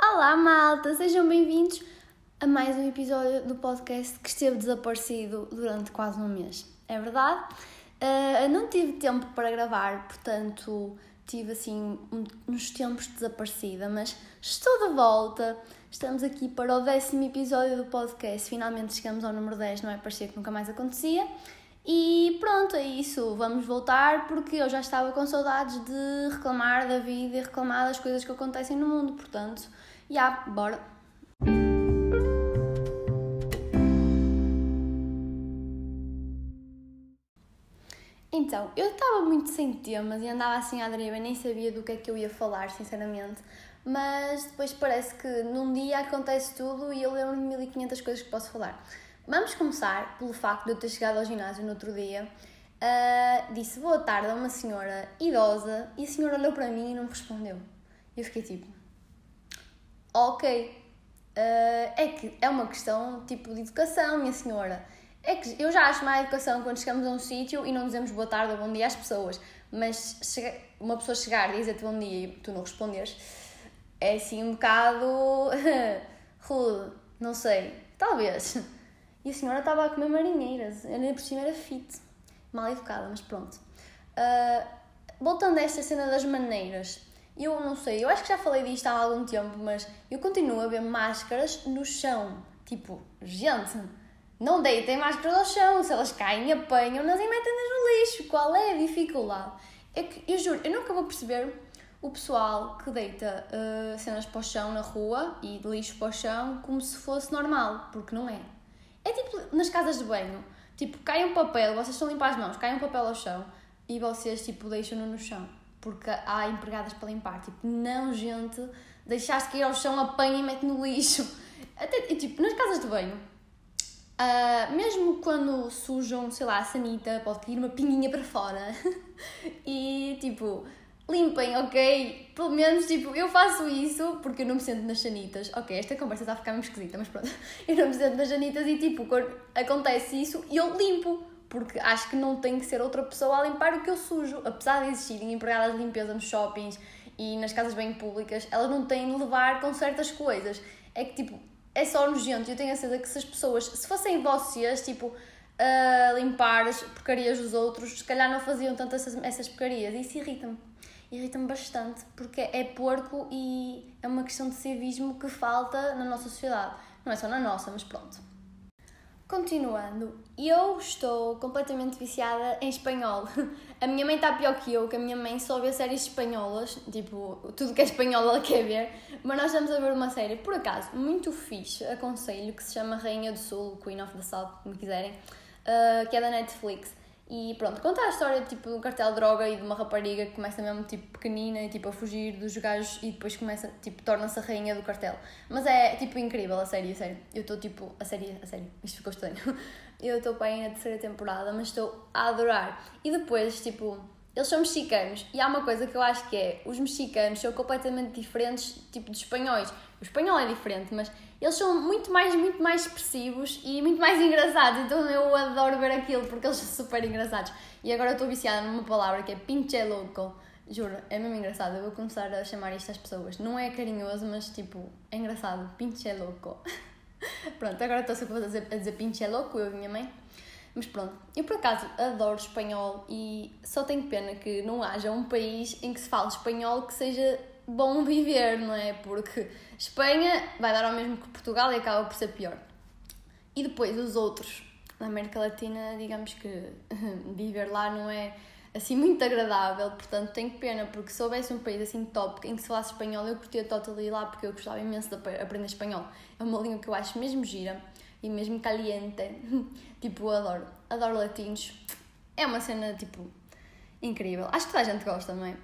Olá, malta! Sejam bem-vindos a mais um episódio do podcast que esteve desaparecido durante quase um mês. É verdade? Uh, não tive tempo para gravar, portanto, tive assim uns tempos desaparecida, mas estou de volta. Estamos aqui para o décimo episódio do podcast. Finalmente chegamos ao número 10, não é? Parecia que nunca mais acontecia. E pronto, é isso. Vamos voltar porque eu já estava com saudades de reclamar da vida e reclamar das coisas que acontecem no mundo. Portanto, já, yeah, bora. Então, eu estava muito sem temas e andava assim à deriva, nem sabia do que é que eu ia falar, sinceramente. Mas depois parece que num dia acontece tudo e eu lembro de 1500 coisas que posso falar. Vamos começar pelo facto de eu ter chegado ao ginásio no outro dia. Uh, disse boa tarde a uma senhora idosa e a senhora olhou para mim e não me respondeu. E eu fiquei tipo, ok, uh, é que é uma questão tipo de educação, minha senhora. É que eu já acho má educação quando chegamos a um sítio e não dizemos boa tarde ou bom dia às pessoas, mas chega, uma pessoa chegar e dizer-te bom dia e tu não responderes é assim um bocado rude, não sei, talvez. E a senhora estava a comer marinheiras, ainda por cima era fit, mal educada, mas pronto. Uh, voltando a esta cena das maneiras, eu não sei, eu acho que já falei disto há algum tempo, mas eu continuo a ver máscaras no chão. Tipo, gente, não deitem máscaras ao chão, se elas caem, apanham-nas e metem-nas no lixo. Qual é a dificuldade? É que, eu juro, eu nunca vou perceber o pessoal que deita uh, cenas para o chão na rua e lixo para o chão como se fosse normal, porque não é. É tipo nas casas de banho, tipo, cai um papel, vocês estão a limpar as mãos, cai um papel ao chão e vocês tipo deixam-no no chão, porque há empregadas para limpar. Tipo, não, gente, deixaste cair ao chão, apanha e mete no lixo. Até, tipo, nas casas de banho, Uh, mesmo quando sujam, sei lá, a sanita, pode cair uma pinguinha para fora. e tipo, limpem, ok? Pelo menos, tipo, eu faço isso porque eu não me sento nas sanitas. Ok, esta conversa está a ficar muito esquisita, mas pronto. Eu não me sento nas sanitas e, tipo, quando acontece isso, eu limpo. Porque acho que não tem que ser outra pessoa a limpar o que eu sujo. Apesar de existirem empregadas de limpeza nos shoppings e nas casas bem públicas, elas não têm de levar com certas coisas. É que, tipo, é só nojento. Eu tenho a certeza que se as pessoas, se fossem vocês, tipo, a limpar as porcarias dos outros, se calhar não faziam tanto essas, essas porcarias. Isso irrita-me. Irrita-me bastante, porque é porco e é uma questão de civismo que falta na nossa sociedade. Não é só na nossa, mas pronto. Continuando, eu estou completamente viciada em espanhol. A minha mãe está pior que eu, que a minha mãe só vê séries espanholas, tipo, tudo que é espanhol ela quer ver, mas nós estamos a ver uma série, por acaso, muito fixe, aconselho, que se chama Rainha do Sul, Queen of the South, como quiserem, uh, que é da Netflix. E pronto, conta a história tipo, de um cartel de droga e de uma rapariga que começa mesmo tipo pequenina e tipo a fugir dos gajos e depois começa, tipo, torna-se a rainha do cartel. Mas é tipo incrível a série, a série. Eu estou tipo, a série, a série, isto ficou estranho. Eu estou para aí na terceira temporada, mas estou a adorar. E depois, tipo, eles são mexicanos e há uma coisa que eu acho que é, os mexicanos são completamente diferentes tipo de espanhóis. O espanhol é diferente, mas eles são muito mais, muito mais expressivos e muito mais engraçados, então eu adoro ver aquilo porque eles são super engraçados. E agora estou viciada numa palavra que é pinche louco. Juro, é mesmo engraçado. Eu vou começar a chamar isto às pessoas. Não é carinhoso, mas tipo, é engraçado. Pinche louco. pronto, agora estou sempre a dizer, a dizer pinche louco, eu e minha mãe. Mas pronto, eu por acaso adoro espanhol e só tenho pena que não haja um país em que se fale espanhol que seja bom viver, não é? Porque Espanha vai dar ao mesmo que Portugal e acaba por ser pior. E depois os outros, na América Latina, digamos que viver lá não é assim muito agradável, portanto tenho pena, porque se houvesse um país assim top em que se falasse espanhol, eu curtia totally lá porque eu gostava imenso de aprender espanhol. É uma língua que eu acho mesmo gira e mesmo caliente. tipo, adoro. Adoro latinos. É uma cena, tipo, incrível. Acho que toda a gente gosta, não é?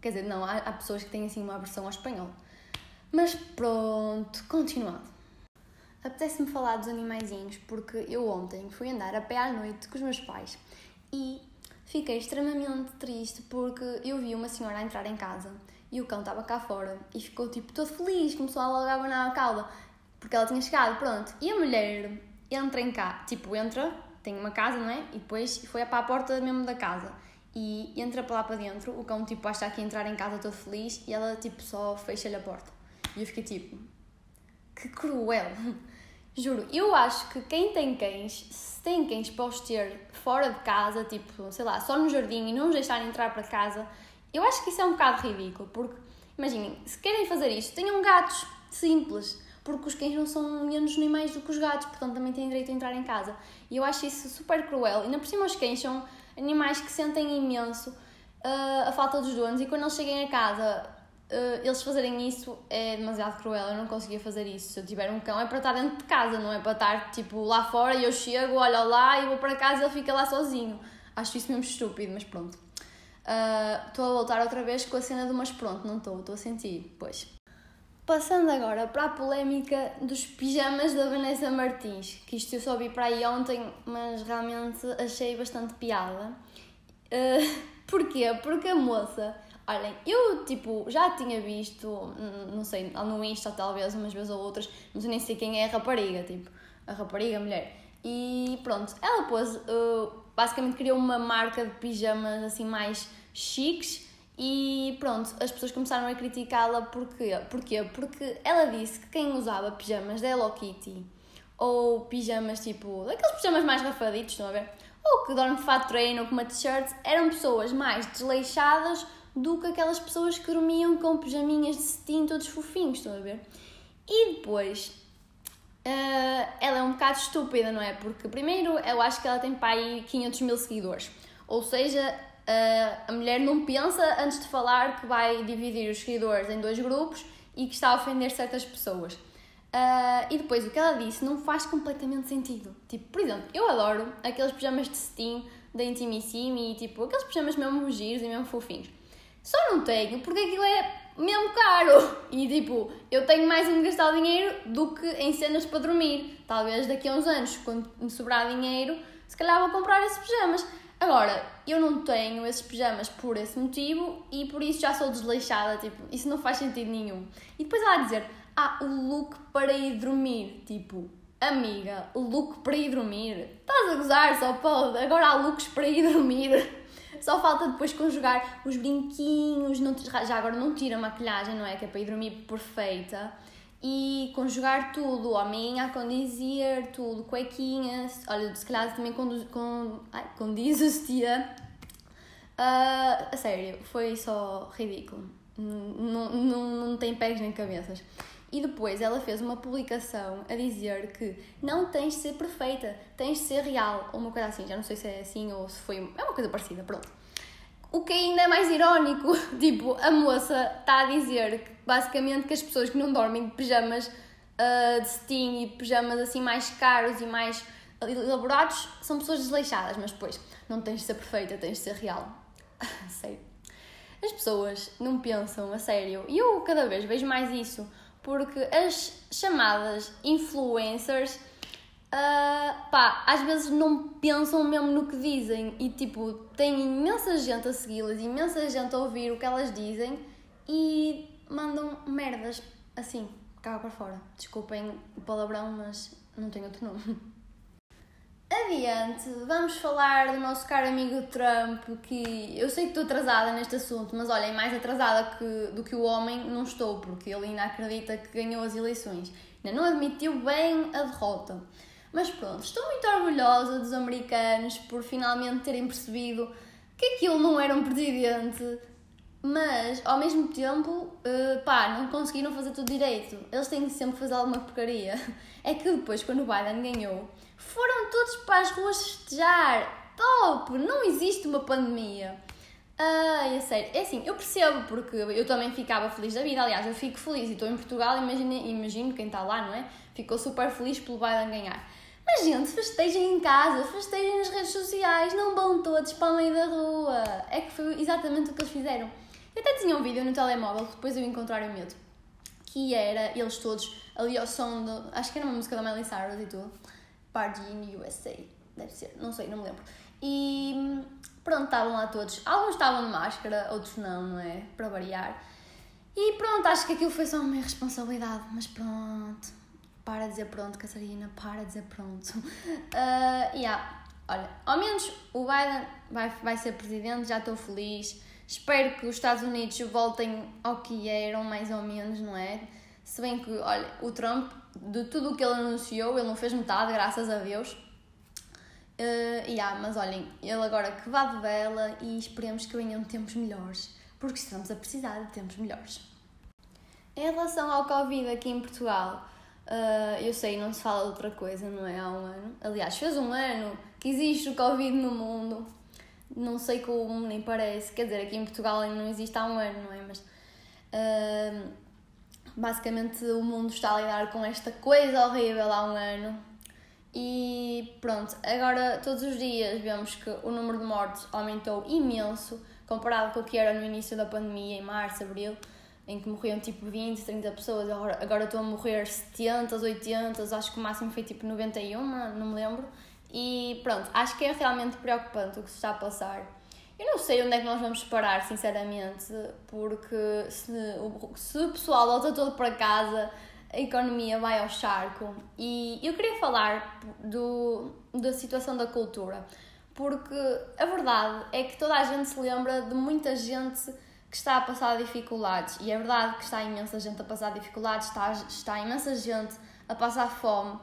Quer dizer, não, há, há pessoas que têm assim uma aversão ao espanhol. Mas pronto, continuando. Apetece-me falar dos animaizinhos porque eu ontem fui andar a pé à noite com os meus pais e fiquei extremamente triste porque eu vi uma senhora entrar em casa e o cão estava cá fora e ficou tipo todo feliz, começou a logo a abanar a cauda porque ela tinha chegado, pronto. E a mulher entra em cá, tipo, entra tem uma casa, não é? E depois foi para a porta mesmo da casa. E entra para lá para dentro, o cão tipo acha que entrar em casa todo feliz e ela tipo só fecha-lhe a porta. E eu fiquei tipo, que cruel! Juro, eu acho que quem tem cães, se tem cães para os ter fora de casa, tipo, sei lá, só no jardim e não os deixarem entrar para casa, eu acho que isso é um bocado ridículo, porque, imaginem, se querem fazer isto, tenham gatos simples, porque os cães não são menos animais do que os gatos, portanto também têm direito a entrar em casa. E eu acho isso super cruel. E ainda por cima os cães são animais que sentem imenso uh, a falta dos donos e quando eles cheguem a casa uh, eles fazerem isso é demasiado cruel. Eu não conseguia fazer isso. Se eu tiver um cão é para estar dentro de casa, não é para estar tipo lá fora e eu chego, olho lá e vou para casa e ele fica lá sozinho. Acho isso mesmo estúpido, mas pronto. Ah, estou uh, a voltar outra vez com a cena do mas pronto, não estou, estou a sentir, pois. Passando agora para a polémica dos pijamas da Vanessa Martins, que isto eu só vi para aí ontem, mas realmente achei bastante piada. Uh, porquê? Porque a moça, olhem, eu tipo já tinha visto, não sei, no Insta talvez, umas vezes ou outras, mas eu nem sei quem é a rapariga, tipo, a rapariga, a mulher. E pronto, ela pôs, uh, basicamente criou uma marca de pijamas assim mais chiques e pronto, as pessoas começaram a criticá-la porquê? porquê? Porque ela disse que quem usava pijamas da Hello Kitty ou pijamas tipo, daqueles pijamas mais rafaditos, estão a ver? Ou que dormem de fato treino ou com uma t-shirt, eram pessoas mais desleixadas do que aquelas pessoas que dormiam com pijaminhas de cetim todos fofinhos, estão a ver? E depois, uh, ela é um bocado estúpida, não é? Porque primeiro eu acho que ela tem para aí 500 mil seguidores, ou seja, a mulher não pensa antes de falar que vai dividir os seguidores em dois grupos e que está a ofender certas pessoas. Uh, e depois o que ela disse não faz completamente sentido. Tipo, por exemplo, eu adoro aqueles pijamas de cetim da Intimissimi e tipo, aqueles pijamas mesmo giros e mesmo fofinhos. Só não tenho porque aquilo é mesmo caro. E tipo, eu tenho mais em gastar dinheiro do que em cenas para dormir. Talvez daqui a uns anos, quando me sobrar dinheiro, se calhar vou comprar esses pijamas. Agora, eu não tenho esses pijamas por esse motivo e por isso já sou desleixada, tipo, isso não faz sentido nenhum. E depois ela a dizer, ah, o look para ir dormir, tipo, amiga, o look para ir dormir, estás a gozar, só pode, agora há looks para ir dormir. Só falta depois conjugar os brinquinhos, não, já agora não tira a maquilhagem, não é? Que é para ir dormir perfeita e conjugar tudo, homem condizer, tudo, cuequinhas, olha, se calhar também condiz, com, ai, condiz tia. Uh, a sério, foi só ridículo. Não, não, não tem pés nem cabeças. E depois ela fez uma publicação a dizer que não tens de ser perfeita, tens de ser real, ou uma coisa assim, já não sei se é assim ou se foi. É uma coisa parecida, pronto. O que ainda é mais irónico, tipo, a moça está a dizer que, basicamente que as pessoas que não dormem de pijamas uh, de cetim e pijamas assim mais caros e mais elaborados são pessoas desleixadas, mas depois não tens de ser perfeita, tens de ser real. sério. As pessoas não pensam a sério e eu cada vez vejo mais isso porque as chamadas influencers uh, pá, às vezes não pensam mesmo no que dizem e tipo, tem imensa gente a segui-las, imensa gente a ouvir o que elas dizem e mandam merdas assim, cá para fora. Desculpem o palavrão, mas não tenho outro nome. Adiante, vamos falar do nosso caro amigo Trump, que eu sei que estou atrasada neste assunto, mas olhem, mais atrasada que, do que o homem não estou, porque ele ainda acredita que ganhou as eleições. Ainda não admitiu bem a derrota. Mas pronto, estou muito orgulhosa dos americanos por finalmente terem percebido que aquilo não era um presidente, mas ao mesmo tempo, uh, pá, não conseguiram fazer tudo direito. Eles têm que sempre fazer alguma porcaria. É que depois, quando o Biden ganhou, foram todos para as ruas festejar. Top! Não existe uma pandemia. Ai, é sério. É assim, eu percebo porque eu também ficava feliz da vida. Aliás, eu fico feliz e estou em Portugal, imagino quem está lá, não é? Ficou super feliz pelo Biden ganhar. Mas, gente, festejem em casa, festejem nas redes sociais, não vão todos para o meio da rua. É que foi exatamente o que eles fizeram. Eu até tinha um vídeo no telemóvel que depois eu encontrar o medo, que era eles todos ali ao som do. Acho que era uma música da Miley Cyrus e tudo. Party in USA, deve ser, não sei, não me lembro. E pronto, estavam lá todos. Alguns estavam de máscara, outros não, não é? Para variar. E pronto, acho que aquilo foi só uma responsabilidade, mas pronto para dizer pronto, Catarina, para dizer pronto. Uh, yeah. olha, ao menos o Biden vai, vai ser presidente, já estou feliz. Espero que os Estados Unidos voltem ao que eram, mais ou menos, não é? Se bem que, olha, o Trump, de tudo o que ele anunciou, ele não fez metade, graças a Deus. Uh, yeah, mas olhem, ele agora que vá de vela e esperemos que venham tempos melhores, porque estamos a precisar de tempos melhores. Em relação ao Covid aqui em Portugal, uh, eu sei, não se fala outra coisa, não é? Há um ano. Aliás, fez um ano que existe o Covid no mundo. Não sei como, nem parece. Quer dizer, aqui em Portugal ainda não existe há um ano, não é? Mas. Uh, basicamente, o mundo está a lidar com esta coisa horrível há um ano e pronto, agora todos os dias vemos que o número de mortes aumentou imenso comparado com o que era no início da pandemia, em março, abril, em que morriam tipo 20, 30 pessoas, agora, agora estão a morrer 70, 80, acho que o máximo foi tipo 91, não me lembro. E pronto, acho que é realmente preocupante o que se está a passar. Eu não sei onde é que nós vamos parar, sinceramente, porque se, se o pessoal volta todo para casa, a economia vai ao charco. E eu queria falar do, da situação da cultura, porque a verdade é que toda a gente se lembra de muita gente que está a passar dificuldades, e é verdade que está imensa gente a passar dificuldades, está, está imensa gente a passar fome,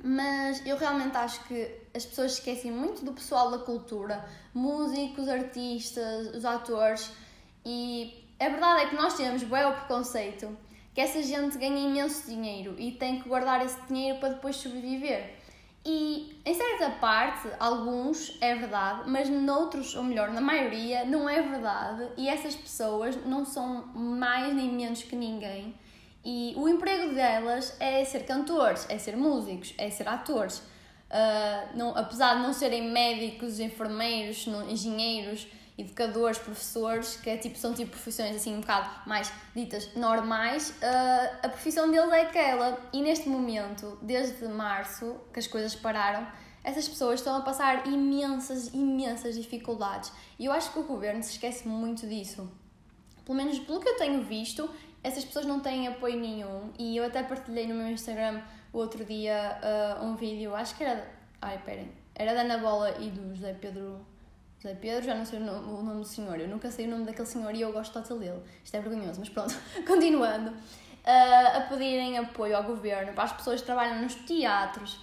mas eu realmente acho que as pessoas esquecem muito do pessoal da cultura, músicos, artistas, os atores, e a verdade é que nós temos bem preconceito que essa gente ganha imenso dinheiro e tem que guardar esse dinheiro para depois sobreviver. E em certa parte, alguns é verdade, mas noutros, ou melhor, na maioria, não é verdade. E essas pessoas não são mais nem menos que ninguém. E o emprego delas é ser cantores, é ser músicos, é ser atores. Uh, não, apesar de não serem médicos, enfermeiros, não, engenheiros, educadores, professores, que é, tipo, são tipo profissões assim um bocado mais ditas normais, uh, a profissão deles é aquela. E neste momento, desde março, que as coisas pararam, essas pessoas estão a passar imensas, imensas dificuldades. E eu acho que o governo se esquece muito disso. Pelo menos pelo que eu tenho visto, essas pessoas não têm apoio nenhum. E eu até partilhei no meu Instagram o outro dia uh, um vídeo, acho que era. Ai, esperem. Era da Ana Bola e do José Pedro José Pedro, já não sei o nome, o nome, do senhor, eu nunca sei o nome daquele senhor e eu gosto total dele. Isto é vergonhoso, mas pronto, continuando. Uh, a pedirem apoio ao governo para as pessoas que trabalham nos teatros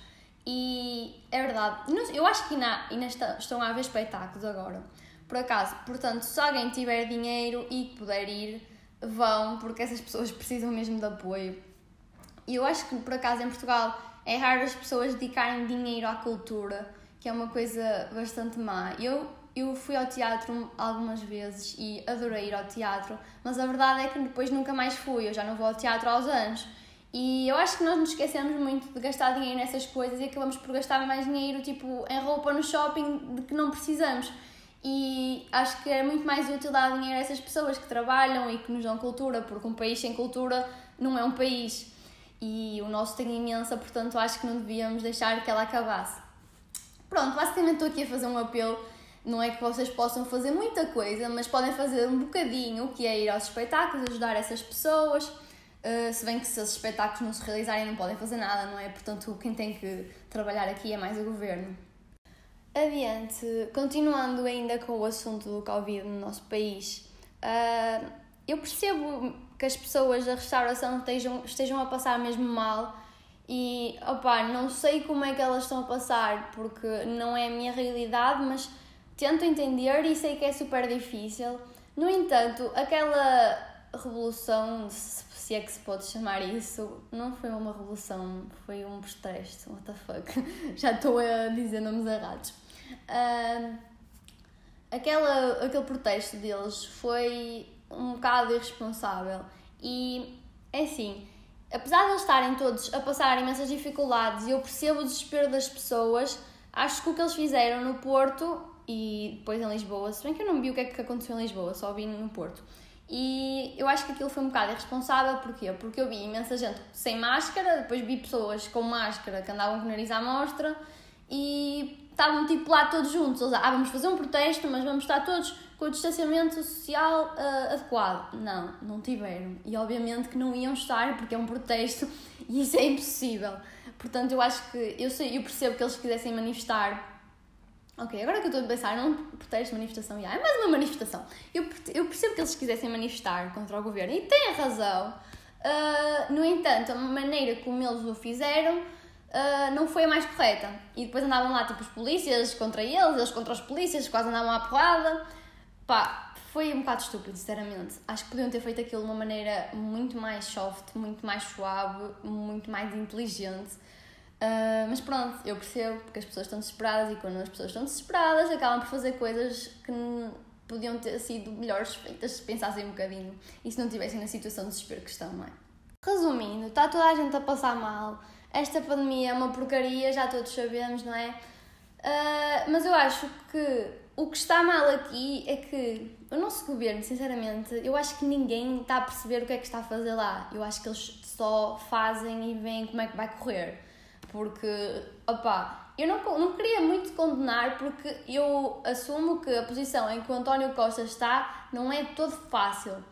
e é verdade, eu acho que ainda, ainda estão a haver espetáculos agora, por acaso. Portanto, se alguém tiver dinheiro e puder ir, vão, porque essas pessoas precisam mesmo de apoio. E eu acho que, por acaso, em Portugal é raro as pessoas dedicarem dinheiro à cultura, que é uma coisa bastante má. Eu eu fui ao teatro algumas vezes e adorei ir ao teatro, mas a verdade é que depois nunca mais fui, eu já não vou ao teatro uns anos. E eu acho que nós nos esquecemos muito de gastar dinheiro nessas coisas e acabamos por gastar mais dinheiro tipo em roupa no shopping de que não precisamos. E acho que é muito mais útil dar dinheiro a essas pessoas que trabalham e que nos dão cultura, porque um país sem cultura não é um país. E o nosso tem imensa, portanto acho que não devíamos deixar que ela acabasse. Pronto, basicamente estou aqui a fazer um apelo não é que vocês possam fazer muita coisa, mas podem fazer um bocadinho, que é ir aos espetáculos, ajudar essas pessoas. Uh, se bem que se os espetáculos não se realizarem não podem fazer nada, não é? Portanto, quem tem que trabalhar aqui é mais o governo. Adiante, continuando ainda com o assunto do Covid no nosso país, uh, eu percebo que as pessoas da restauração estejam, estejam a passar mesmo mal e, opá, não sei como é que elas estão a passar, porque não é a minha realidade, mas tento entender e sei que é super difícil. No entanto, aquela revolução, se é que se pode chamar isso, não foi uma revolução, foi um protesto. What the fuck? Já estou a dizer nomes errados. Uh, aquela, aquele protesto deles foi um bocado irresponsável e é assim. Apesar de eles estarem todos a passar imensas dificuldades e eu percebo o desespero das pessoas, acho que o que eles fizeram no Porto e depois em Lisboa, se bem que eu não vi o que é que aconteceu em Lisboa, só vi no Porto. E eu acho que aquilo foi um bocado irresponsável, porquê? Porque eu vi imensa gente sem máscara, depois vi pessoas com máscara que andavam com o nariz à mostra e estavam tipo lá todos juntos. Eles, ah, vamos fazer um protesto, mas vamos estar todos com o distanciamento social uh, adequado. Não, não tiveram. E obviamente que não iam estar porque é um protesto e isso é impossível. Portanto, eu acho que eu sei, eu percebo que eles quisessem manifestar Ok, agora que eu estou a pensar, não protesto manifestação, já, é mais uma manifestação. Eu, eu percebo que eles quisessem manifestar contra o governo e têm razão. Uh, no entanto, a maneira como eles o fizeram uh, não foi a mais correta. E depois andavam lá, tipo, os polícias contra eles, eles contra os polícias, quase andavam à porrada. Pá, foi um bocado estúpido, sinceramente. Acho que podiam ter feito aquilo de uma maneira muito mais soft, muito mais suave, muito mais inteligente. Uh, mas pronto, eu percebo porque as pessoas estão desesperadas e quando as pessoas estão desesperadas acabam por fazer coisas que podiam ter sido melhores feitas se pensassem um bocadinho e se não estivessem na situação de desespero que estão, não é? Resumindo, está toda a gente a passar mal, esta pandemia é uma porcaria, já todos sabemos, não é? Uh, mas eu acho que o que está mal aqui é que o nosso governo, sinceramente, eu acho que ninguém está a perceber o que é que está a fazer lá. Eu acho que eles só fazem e veem como é que vai correr. Porque, opá, eu não, não queria muito condenar porque eu assumo que a posição em que o António Costa está não é todo fácil.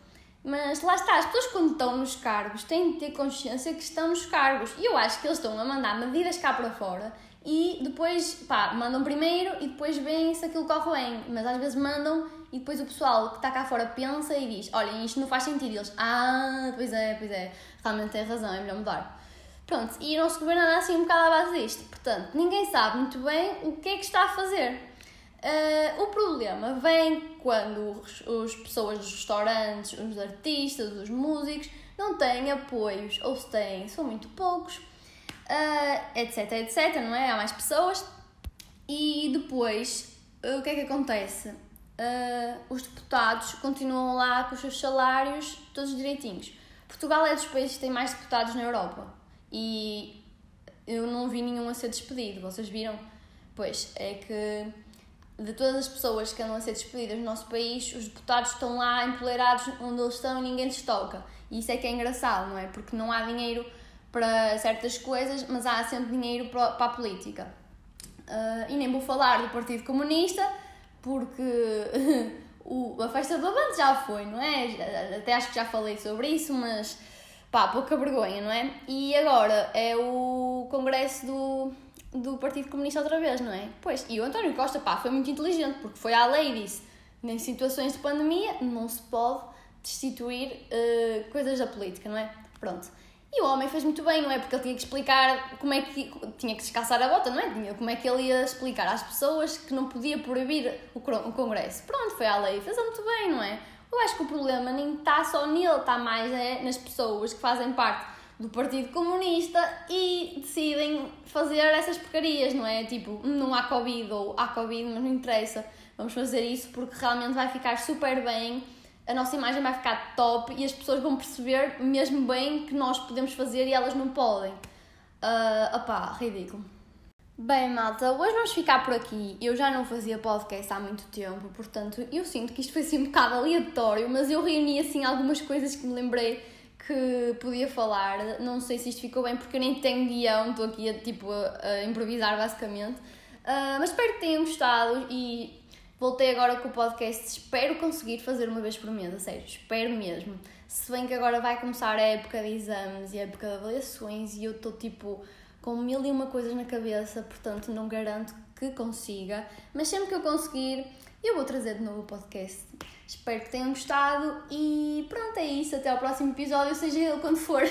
Mas lá está, as pessoas quando estão nos cargos têm de ter consciência que estão nos cargos. E eu acho que eles estão a mandar medidas cá para fora e depois, pá, mandam primeiro e depois veem se aquilo corre bem. Mas às vezes mandam e depois o pessoal que está cá fora pensa e diz: Olha, isto não faz sentido. E eles, ah, pois é, pois é, realmente tem razão, é melhor mudar. Pronto, e o nosso governo anda assim um bocado à base disto. Portanto, ninguém sabe muito bem o que é que está a fazer. Uh, o problema vem quando as pessoas dos restaurantes, os artistas, os músicos não têm apoios, ou se têm, são muito poucos, uh, etc, etc, não é? Há mais pessoas. E depois, uh, o que é que acontece? os deputados continuam lá com os seus salários todos direitinhos. Portugal é dos países que tem mais deputados na Europa e eu não vi nenhum a ser despedido. Vocês viram? Pois, é que de todas as pessoas que andam a ser despedidas no nosso país, os deputados estão lá empoleirados onde eles estão e ninguém lhes toca. E isso é que é engraçado, não é? Porque não há dinheiro para certas coisas, mas há sempre dinheiro para, a política. Uh, e nem vou falar do Partido Comunista, porque o, a festa do Avante já foi, não é? Até acho que já falei sobre isso, mas pá, pouca vergonha, não é? E agora é o congresso do do Partido Comunista outra vez, não é? Pois, e o António Costa, pá, foi muito inteligente, porque foi à lei e disse, em situações de pandemia não se pode destituir uh, coisas da política, não é? Pronto. E o homem fez muito bem, não é? Porque ele tinha que explicar como é que tinha que descansar a bota, não é? Como é que ele ia explicar às pessoas que não podia proibir o, o Congresso. Pronto, foi à lei, fez muito bem, não é? Eu acho que o problema nem está só nele, está mais é, nas pessoas que fazem parte do Partido Comunista e decidem fazer essas porcarias, não é? Tipo, não há Covid ou há Covid, mas não interessa, vamos fazer isso porque realmente vai ficar super bem, a nossa imagem vai ficar top e as pessoas vão perceber mesmo bem que nós podemos fazer e elas não podem. Uh, opá, ridículo. Bem, malta, hoje vamos ficar por aqui. Eu já não fazia podcast há muito tempo, portanto, eu sinto que isto foi assim um bocado aleatório, mas eu reuni assim algumas coisas que me lembrei que podia falar. Não sei se isto ficou bem porque eu nem tenho guião, estou aqui a, tipo, a, improvisar basicamente. Uh, mas espero que tenham gostado e voltei agora com o podcast. Espero conseguir fazer uma vez por mês, a sério, espero mesmo. Se bem que agora vai começar a época de exames e a época de avaliações e eu estou tipo com mil e uma coisas na cabeça, portanto não garanto que consiga, mas sempre que eu conseguir, eu vou trazer de novo o podcast. Espero que tenham gostado e pronto, é isso. Até ao próximo episódio, seja ele quando for.